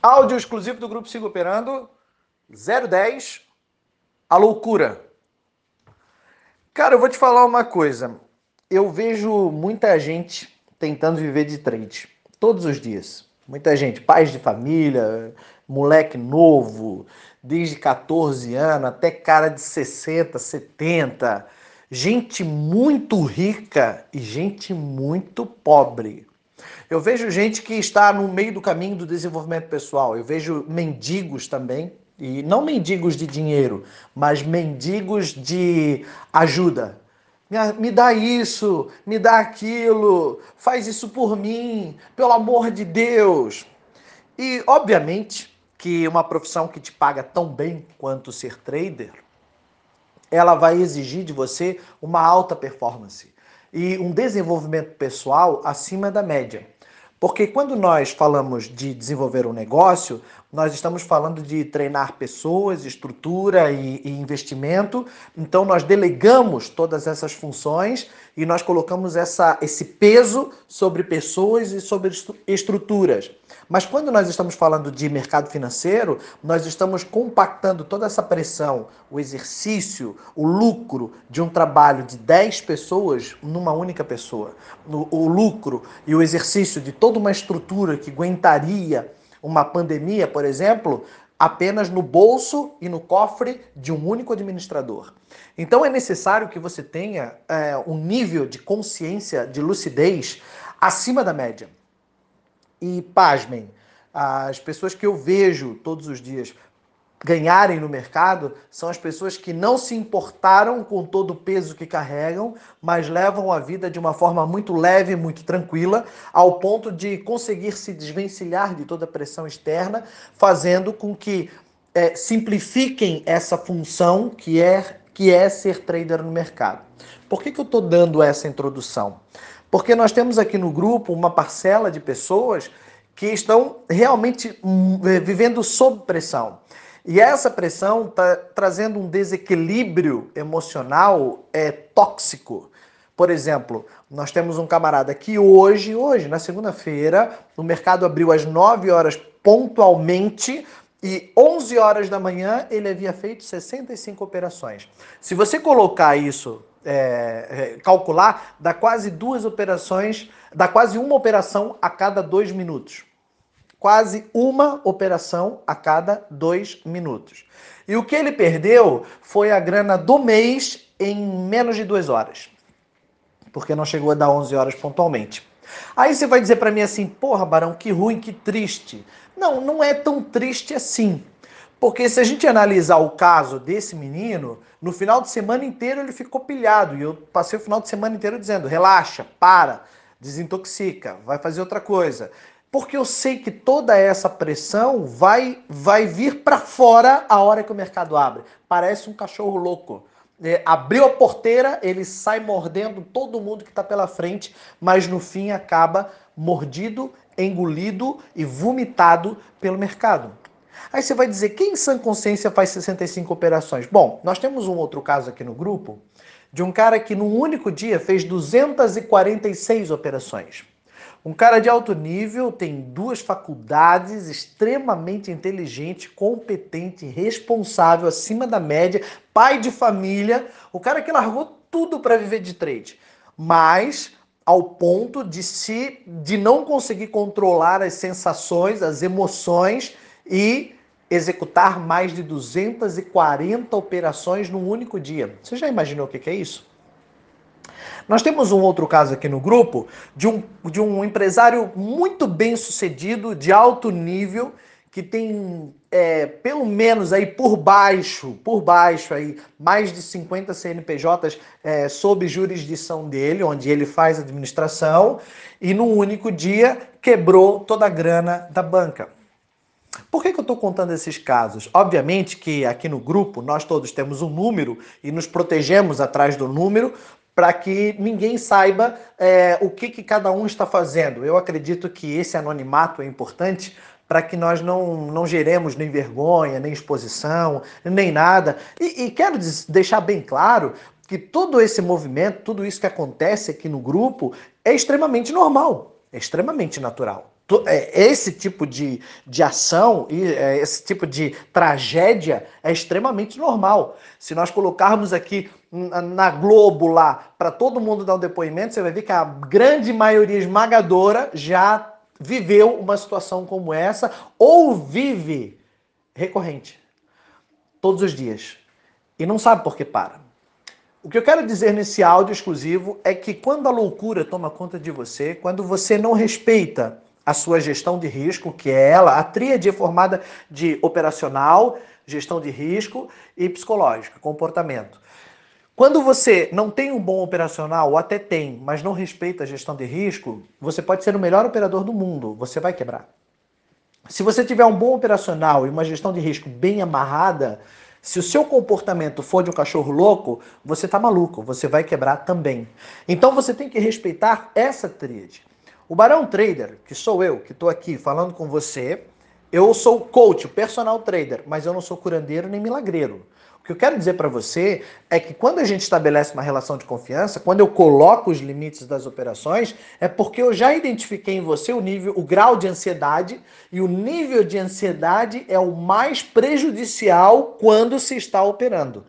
Áudio exclusivo do Grupo Sigo Operando 010, a loucura. Cara, eu vou te falar uma coisa. Eu vejo muita gente tentando viver de trade todos os dias. Muita gente, pais de família, moleque novo, desde 14 anos até cara de 60, 70, gente muito rica e gente muito pobre. Eu vejo gente que está no meio do caminho do desenvolvimento pessoal. Eu vejo mendigos também, e não mendigos de dinheiro, mas mendigos de ajuda. Me dá isso, me dá aquilo, faz isso por mim, pelo amor de Deus. E, obviamente, que uma profissão que te paga tão bem quanto ser trader, ela vai exigir de você uma alta performance e um desenvolvimento pessoal acima da média. Porque quando nós falamos de desenvolver um negócio, nós estamos falando de treinar pessoas, estrutura e, e, investimento. Então nós delegamos todas essas funções e nós colocamos essa, esse peso sobre pessoas e sobre estruturas. Mas quando nós estamos falando de mercado financeiro, nós estamos compactando toda essa pressão, o exercício, o lucro de um trabalho de 10 pessoas numa única pessoa. O, o lucro e o exercício de toda uma estrutura que aguentaria uma pandemia, por exemplo, apenas no bolso e no cofre de um único administrador. Então é necessário que você tenha é, um nível de consciência, de lucidez acima da média. E pasmem, as pessoas que eu vejo todos os dias ganharem no mercado são as pessoas que não se importaram com todo o peso que carregam, mas levam a vida de uma forma muito leve, muito tranquila, ao ponto de conseguir se desvencilhar de toda a pressão externa, fazendo com que é, simplifiquem essa função que é, que é ser trader no mercado. Por que, que eu estou dando essa introdução? Porque nós temos aqui no grupo uma parcela de pessoas que estão realmente hum, vivendo sob pressão. E essa pressão está trazendo um desequilíbrio emocional é, tóxico. Por exemplo, nós temos um camarada que hoje, hoje, na segunda-feira, o mercado abriu às 9 horas pontualmente e 11 horas da manhã ele havia feito 65 operações. Se você colocar isso é, é, calcular, dá quase duas operações, dá quase uma operação a cada dois minutos. Quase uma operação a cada dois minutos. E o que ele perdeu foi a grana do mês em menos de duas horas. Porque não chegou a dar 11 horas pontualmente. Aí você vai dizer para mim assim, porra, Barão, que ruim, que triste. Não, não é tão triste assim. Porque se a gente analisar o caso desse menino, no final de semana inteiro ele ficou pilhado. E eu passei o final de semana inteiro dizendo: relaxa, para, desintoxica, vai fazer outra coisa. Porque eu sei que toda essa pressão vai, vai vir para fora a hora que o mercado abre. Parece um cachorro louco. É, abriu a porteira, ele sai mordendo todo mundo que está pela frente, mas no fim acaba mordido, engolido e vomitado pelo mercado. Aí você vai dizer, quem em sã consciência faz 65 operações? Bom, nós temos um outro caso aqui no grupo de um cara que num único dia fez 246 operações. Um cara de alto nível, tem duas faculdades, extremamente inteligente, competente, responsável, acima da média, pai de família, o cara que largou tudo para viver de trade. Mas ao ponto de se de não conseguir controlar as sensações, as emoções e executar mais de 240 operações num único dia. Você já imaginou o que é isso? Nós temos um outro caso aqui no grupo de um, de um empresário muito bem sucedido, de alto nível, que tem é, pelo menos aí por baixo, por baixo aí, mais de 50 CNPJs é, sob jurisdição dele, onde ele faz administração, e num único dia quebrou toda a grana da banca. Por que, que eu estou contando esses casos? Obviamente que aqui no grupo nós todos temos um número e nos protegemos atrás do número para que ninguém saiba é, o que, que cada um está fazendo. Eu acredito que esse anonimato é importante para que nós não, não geremos nem vergonha, nem exposição, nem nada. E, e quero deixar bem claro que todo esse movimento, tudo isso que acontece aqui no grupo é extremamente normal, é extremamente natural. é, esse tipo de, de ação e é, esse tipo de tragédia é extremamente normal. Se nós colocarmos aqui na Globo lá para todo mundo dar um depoimento, você vai ver que a grande maioria esmagadora já viveu uma situação como essa ou vive recorrente todos os dias e não sabe por que para. O que eu quero dizer nesse áudio exclusivo é que quando a loucura toma conta de você, quando você não respeita a sua gestão de risco, que é ela, a tríade formada de operacional, gestão de risco e psicológica, comportamento. Quando você não tem um bom operacional, ou até tem, mas não respeita a gestão de risco, você pode ser o melhor operador do mundo, você vai quebrar. Se você tiver um bom operacional e uma gestão de risco bem amarrada, se o seu comportamento for de um cachorro louco, você está maluco, você vai quebrar também. Então você tem que respeitar essa tríade. O Barão Trader, que sou eu, que estou aqui falando com você, eu sou coach, personal trader, mas eu não sou curandeiro nem milagreiro que eu quero dizer para você é que quando a gente estabelece uma relação de confiança, quando eu coloco os limites das operações, é porque eu já identifiquei em você o nível, o grau de ansiedade, e o nível de ansiedade é o mais prejudicial quando se está operando.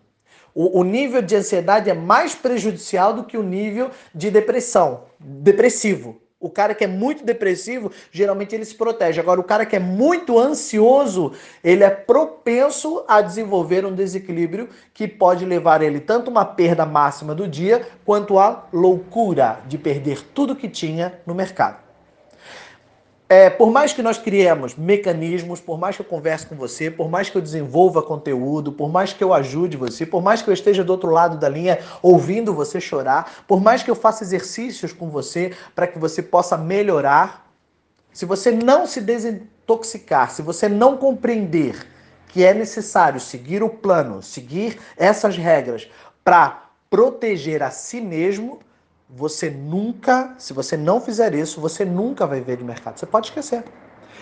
O, o nível de ansiedade é mais prejudicial do que o nível de depressão, depressivo. O cara que é muito depressivo, geralmente ele se protege. Agora, o cara que é muito ansioso, ele é propenso a desenvolver um desequilíbrio que pode levar ele tanto uma perda máxima do dia, quanto a loucura de perder tudo que tinha no mercado. É, por mais que nós criemos mecanismos, por mais que eu converse com você, por mais que eu desenvolva conteúdo, por mais que eu ajude você, por mais que eu esteja do outro lado da linha ouvindo você chorar, por mais que eu faça exercícios com você para que você possa melhorar, se você não se desintoxicar, se você não compreender que é necessário seguir o plano, seguir essas regras para proteger a si mesmo, você nunca, se você não fizer isso, você nunca vai ver de mercado. Você pode esquecer.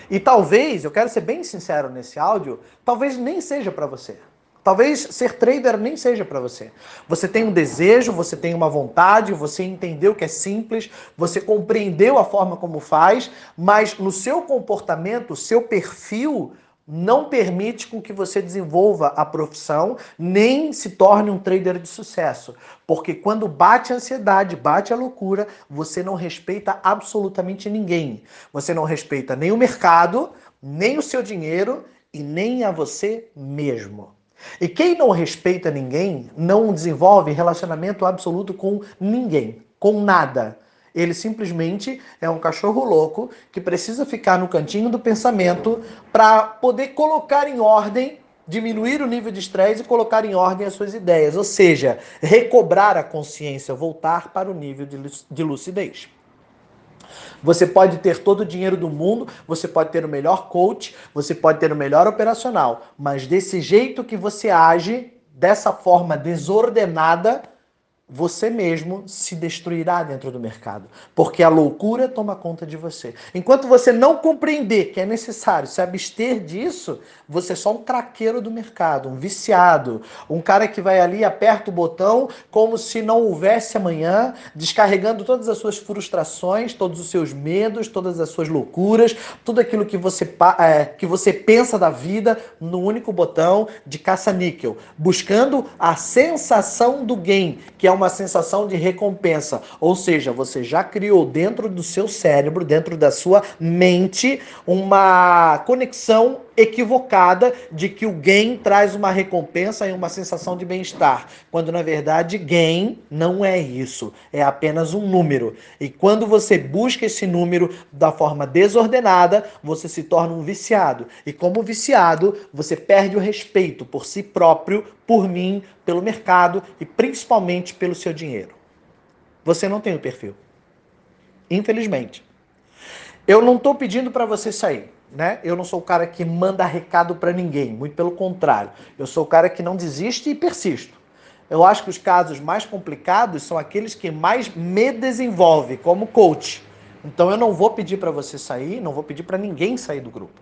E talvez, eu quero ser bem sincero nesse áudio, talvez nem seja para você. Talvez ser trader nem seja para você. Você tem um desejo, você tem uma vontade, você entendeu que é simples, você compreendeu a forma como faz, mas no seu comportamento, seu perfil não permite com que você desenvolva a profissão, nem se torne um trader de sucesso. Porque quando bate a ansiedade, bate a loucura, você não respeita absolutamente ninguém. Você não respeita nem o mercado, nem o seu dinheiro e nem a você mesmo. E quem não respeita ninguém não desenvolve relacionamento absoluto com ninguém, com nada. Ele simplesmente é um cachorro louco que precisa ficar no cantinho do pensamento para poder colocar em ordem, diminuir o nível de estresse e colocar em ordem as suas ideias, ou seja, recobrar a consciência, voltar para o nível de lucidez. Você pode ter todo o dinheiro do mundo, você pode ter o melhor coach, você pode ter o melhor operacional, mas desse jeito que você age, dessa forma desordenada, você mesmo se destruirá dentro do mercado, porque a loucura toma conta de você. Enquanto você não compreender que é necessário se abster disso, você é só um craqueiro do mercado, um viciado, um cara que vai ali, aperta o botão como se não houvesse amanhã, descarregando todas as suas frustrações, todos os seus medos, todas as suas loucuras, tudo aquilo que você, é, que você pensa da vida no único botão de caça-níquel, buscando a sensação do gain, que é uma sensação de recompensa. Ou seja, você já criou dentro do seu cérebro, dentro da sua mente, uma conexão equivocada de que o gain traz uma recompensa e uma sensação de bem-estar, quando na verdade gain não é isso, é apenas um número. E quando você busca esse número da forma desordenada, você se torna um viciado. E como viciado, você perde o respeito por si próprio, por mim, pelo mercado e principalmente pelo seu dinheiro. Você não tem o perfil. Infelizmente. Eu não estou pedindo para você sair né? Eu não sou o cara que manda recado para ninguém, muito pelo contrário. Eu sou o cara que não desiste e persisto. Eu acho que os casos mais complicados são aqueles que mais me desenvolvem como coach. Então eu não vou pedir para você sair, não vou pedir para ninguém sair do grupo.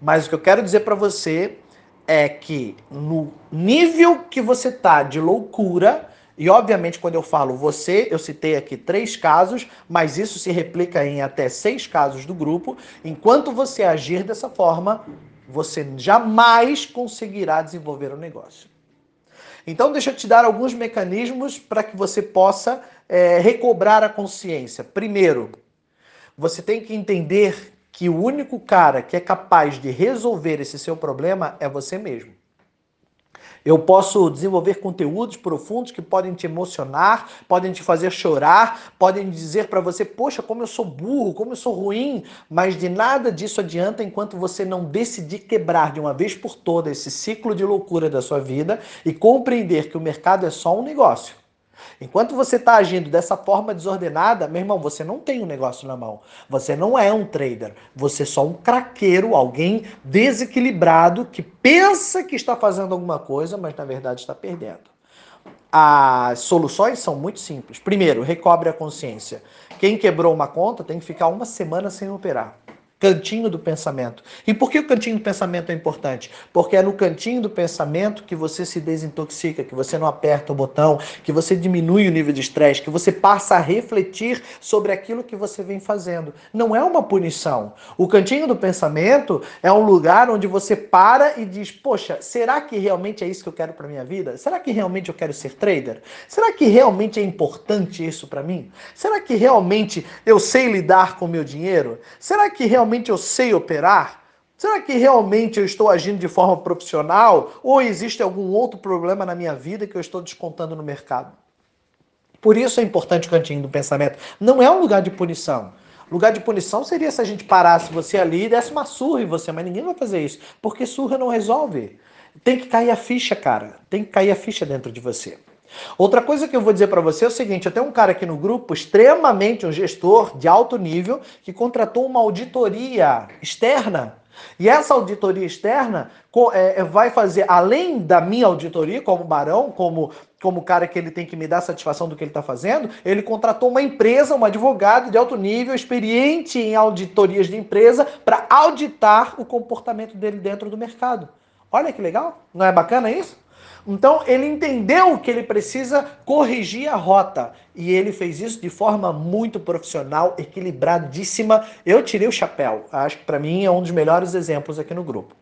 Mas o que eu quero dizer para você é que no nível que você tá de loucura, E obviamente, quando eu falo você, eu citei aqui três casos, mas isso se replica em até seis casos do grupo. Enquanto você agir dessa forma, você jamais conseguirá desenvolver o um negócio. Então, deixa eu te dar alguns mecanismos para que você possa é, recobrar a consciência. Primeiro, você tem que entender que o único cara que é capaz de resolver esse seu problema é você mesmo. Eu posso desenvolver conteúdos profundos que podem te emocionar, podem te fazer chorar, podem dizer para você, poxa, como eu sou burro, como eu sou ruim, mas de nada disso adianta enquanto você não decidir quebrar de uma vez por todas esse ciclo de loucura da sua vida e compreender que o mercado é só um negócio. Enquanto você está agindo dessa forma desordenada, meu irmão, você não tem um negócio na mão. Você não é um trader. Você é só um craqueiro, alguém desequilibrado que pensa que está fazendo alguma coisa, mas na verdade está perdendo. As soluções são muito simples. Primeiro, recobre a consciência. Quem quebrou uma conta tem que ficar uma semana sem operar. Cantinho do pensamento. E por que o cantinho do pensamento é importante? Porque é no cantinho do pensamento que você se desintoxica, que você não aperta o botão, que você diminui o nível de estresse, que você passa a refletir sobre aquilo que você vem fazendo. Não é uma punição. O cantinho do pensamento é um lugar onde você para e diz: Poxa, será que realmente é isso que eu quero para minha vida? Será que realmente eu quero ser trader? Será que realmente é importante isso para mim? Será que realmente eu sei lidar com meu dinheiro? Será que realmente realmente eu sei operar? Será que realmente eu estou agindo de forma profissional? Ou existe algum outro problema na minha vida que eu estou descontando no mercado? Por isso é importante o cantinho do pensamento. Não é um lugar de punição. Lugar de punição seria se a gente parasse você ali e desse uma surra em você, mas ninguém vai fazer isso, porque surra não resolve. Tem que cair a ficha, cara. Tem que cair a ficha dentro de você. Outra coisa que eu vou dizer para você é o seguinte: eu tenho um cara aqui no grupo, extremamente um gestor de alto nível, que contratou uma auditoria externa. E essa auditoria externa é, é, vai fazer, além da minha auditoria, como barão, como, como cara que ele tem que me dar satisfação do que ele está fazendo, ele contratou uma empresa, um advogado de alto nível, experiente em auditorias de empresa, para auditar o comportamento dele dentro do mercado. Olha que legal, não é bacana isso? Então ele entendeu que ele precisa corrigir a rota e ele fez isso de forma muito profissional, equilibradíssima. Eu tirei o chapéu. Acho que para mim é um dos melhores exemplos aqui no grupo.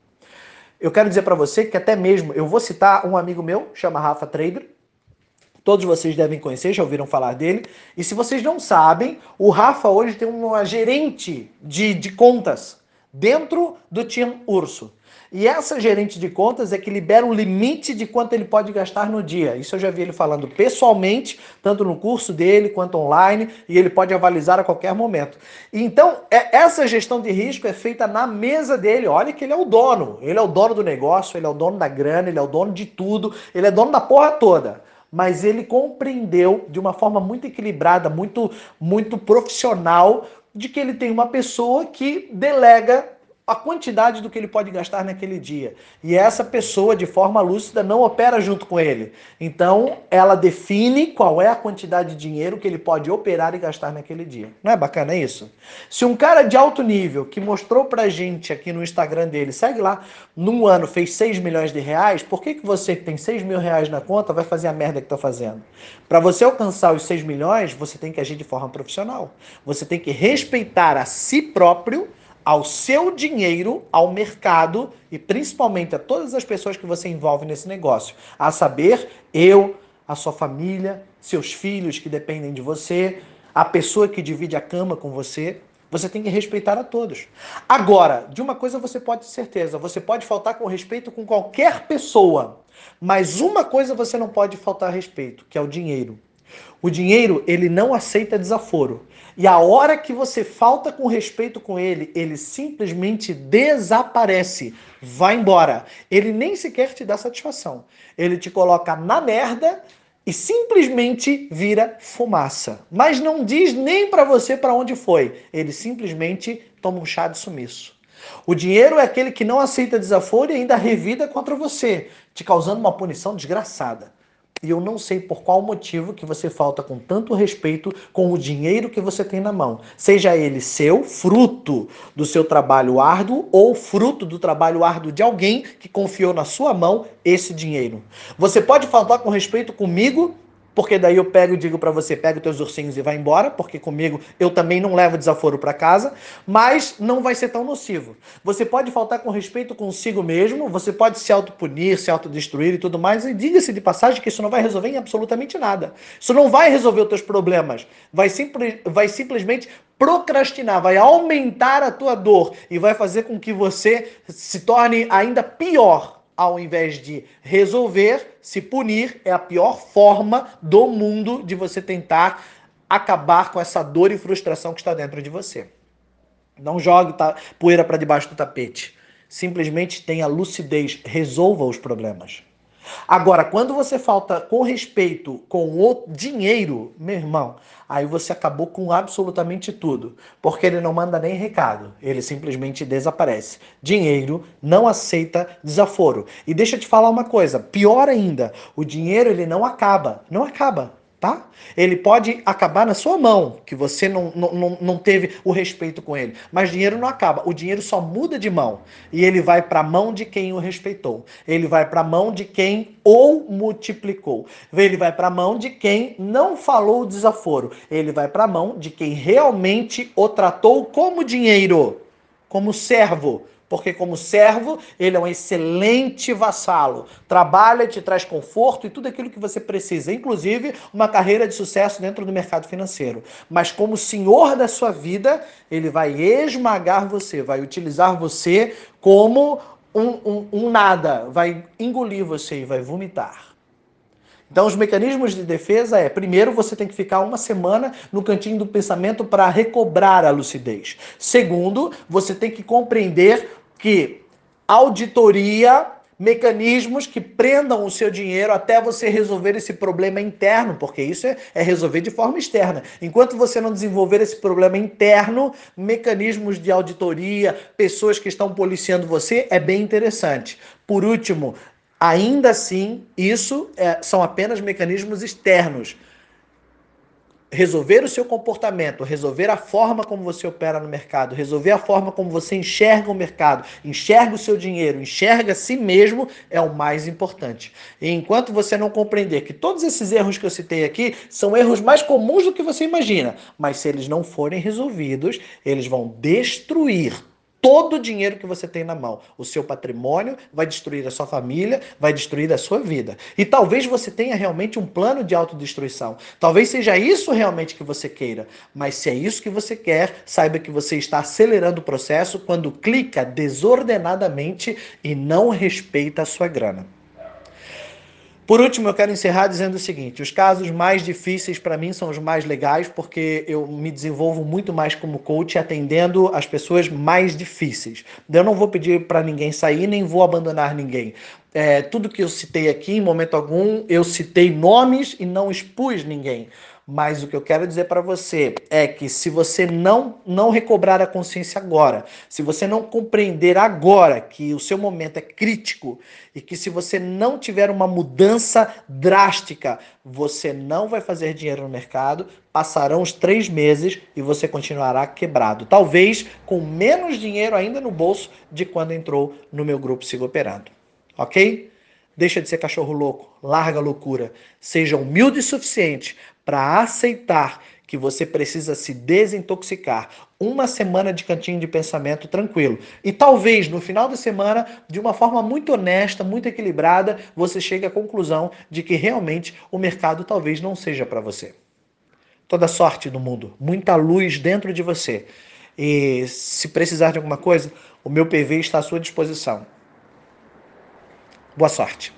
Eu quero dizer para você que até mesmo eu vou citar um amigo meu, chama Rafa Trader. Todos vocês devem conhecer, já ouviram falar dele. E se vocês não sabem, o Rafa hoje tem uma gerente de, de contas dentro do time Urso. E essa gerente de contas é que libera um limite de quanto ele pode gastar no dia. Isso eu já vi ele falando pessoalmente, tanto no curso dele quanto online, e ele pode avalizar a qualquer momento. Então, é, essa gestão de risco é feita na mesa dele. Olha que ele é o dono. Ele é o dono do negócio, ele é o dono da grana, ele é o dono de tudo, ele é dono da porra toda mas ele compreendeu de uma forma muito equilibrada, muito muito profissional, de que ele tem uma pessoa que delega a quantidade do que ele pode gastar naquele dia. E essa pessoa, de forma lúcida, não opera junto com ele. Então, ela define qual é a quantidade de dinheiro que ele pode operar e gastar naquele dia. Não é bacana isso? Se um cara de alto nível que mostrou pra gente aqui no Instagram dele, segue lá, num ano fez 6 milhões de reais, por que, que você que tem 6 mil reais na conta vai fazer a merda que tá fazendo? Para você alcançar os 6 milhões, você tem que agir de forma profissional. Você tem que respeitar a si próprio ao seu dinheiro, ao mercado e principalmente a todas as pessoas que você envolve nesse negócio. A saber, eu, a sua família, seus filhos que dependem de você, a pessoa que divide a cama com você. Você tem que respeitar a todos. Agora, de uma coisa você pode ter certeza: você pode faltar com respeito com qualquer pessoa. Mas uma coisa você não pode faltar respeito, que é o dinheiro. O dinheiro, ele não aceita desaforo. E a hora que você falta com respeito com ele, ele simplesmente desaparece, vai embora. Ele nem sequer te dá satisfação. Ele te coloca na merda e simplesmente vira fumaça. Mas não diz nem para você para onde foi. Ele simplesmente toma um chá de sumiço. O dinheiro é aquele que não aceita desaforo e ainda revida contra você, te causando uma punição desgraçada e eu não sei por qual motivo que você falta com tanto respeito com o dinheiro que você tem na mão. Seja ele seu, fruto do seu trabalho árduo ou fruto do trabalho árduo de alguém que confiou na sua mão esse dinheiro. Você pode faltar com respeito comigo porque daí eu pego e digo para você, pega os teus ursinhos e vai embora, porque comigo eu também não levo desaforo para casa, mas não vai ser tão nocivo. Você pode faltar com respeito consigo mesmo, você pode se autopunir, se autodestruir e tudo mais, e diga-se de passagem que isso não vai resolver em absolutamente nada. Isso não vai resolver os teus problemas, vai, simples, vai simplesmente procrastinar, vai aumentar a tua dor e vai fazer com que você se torne ainda pior ao invés de resolver, se punir é a pior forma do mundo de você tentar acabar com essa dor e frustração que está dentro de você. Não jogue poeira para debaixo do tapete. Simplesmente tenha lucidez, resolva os problemas. Agora, quando você falta com respeito com o dinheiro, meu irmão, aí você acabou com absolutamente tudo, porque ele não manda nem recado, ele simplesmente desaparece. Dinheiro não aceita desaforo. E deixa eu te falar uma coisa, pior ainda, o dinheiro ele não acaba, não acaba tá? Ele pode acabar na sua mão, que você não, não, não teve o respeito com ele. Mas dinheiro não acaba. O dinheiro só muda de mão. E ele vai para a mão de quem o respeitou. Ele vai para a mão de quem o multiplicou. Ele vai para a mão de quem não falou o desaforo. Ele vai para a mão de quem realmente o tratou como dinheiro, como servo porque como servo, ele é um excelente vassalo. Trabalha, te traz conforto e tudo aquilo que você precisa, inclusive uma carreira de sucesso dentro do mercado financeiro. Mas como senhor da sua vida, ele vai esmagar você, vai utilizar você como um, um, um nada, vai engolir você e vai vomitar. Então, os mecanismos de defesa é: primeiro, você tem que ficar uma semana no cantinho do pensamento para recobrar a lucidez. Segundo, você tem que compreender que auditoria, mecanismos que prendam o seu dinheiro até você resolver esse problema interno, porque isso é, é, resolver de forma externa. Enquanto você não desenvolver esse problema interno, mecanismos de auditoria, pessoas que estão policiando você, é bem interessante. Por último, Ainda assim, isso é, são apenas mecanismos externos. Resolver o seu comportamento, resolver a forma como você opera no mercado, resolver a forma como você enxerga o mercado, enxerga o seu dinheiro, enxerga a si mesmo é o mais importante. E enquanto você não compreender que todos esses erros que eu citei aqui são erros mais comuns do que você imagina, mas se eles não forem resolvidos, eles vão destruir todo o dinheiro que você tem na mão. O seu patrimônio vai destruir a sua família, vai destruir a sua vida. E talvez você tenha realmente um plano de autodestruição. Talvez seja isso realmente que você queira. Mas se é isso que você quer, saiba que você está acelerando o processo quando clica desordenadamente e não respeita a sua grana. Por último, eu quero encerrar dizendo o seguinte: os casos mais difíceis para mim são os mais legais, porque eu me desenvolvo muito mais como coach atendendo as pessoas mais difíceis. Eu não vou pedir para ninguém sair, nem vou abandonar ninguém. É, tudo que eu citei aqui, em momento algum, eu citei nomes e não expus ninguém. Mas o que eu quero dizer para você é que se você não não recobrar a consciência agora, se você não compreender agora que o seu momento é crítico e que se você não tiver uma mudança drástica, você não vai fazer dinheiro no mercado, passarão os três meses e você continuará quebrado. Talvez com menos dinheiro ainda no bolso de quando entrou no meu grupo Siga Operando. Ok? Deixa de ser cachorro louco, larga a loucura. Seja humilde o suficiente para aceitar que você precisa se desintoxicar. Uma semana de cantinho de pensamento tranquilo. E talvez no final da semana, de uma forma muito honesta, muito equilibrada, você chegue à conclusão de que realmente o mercado talvez não seja para você. Toda sorte no mundo, muita luz dentro de você. E se precisar de alguma coisa, o meu PV está à sua disposição. Boa sorte.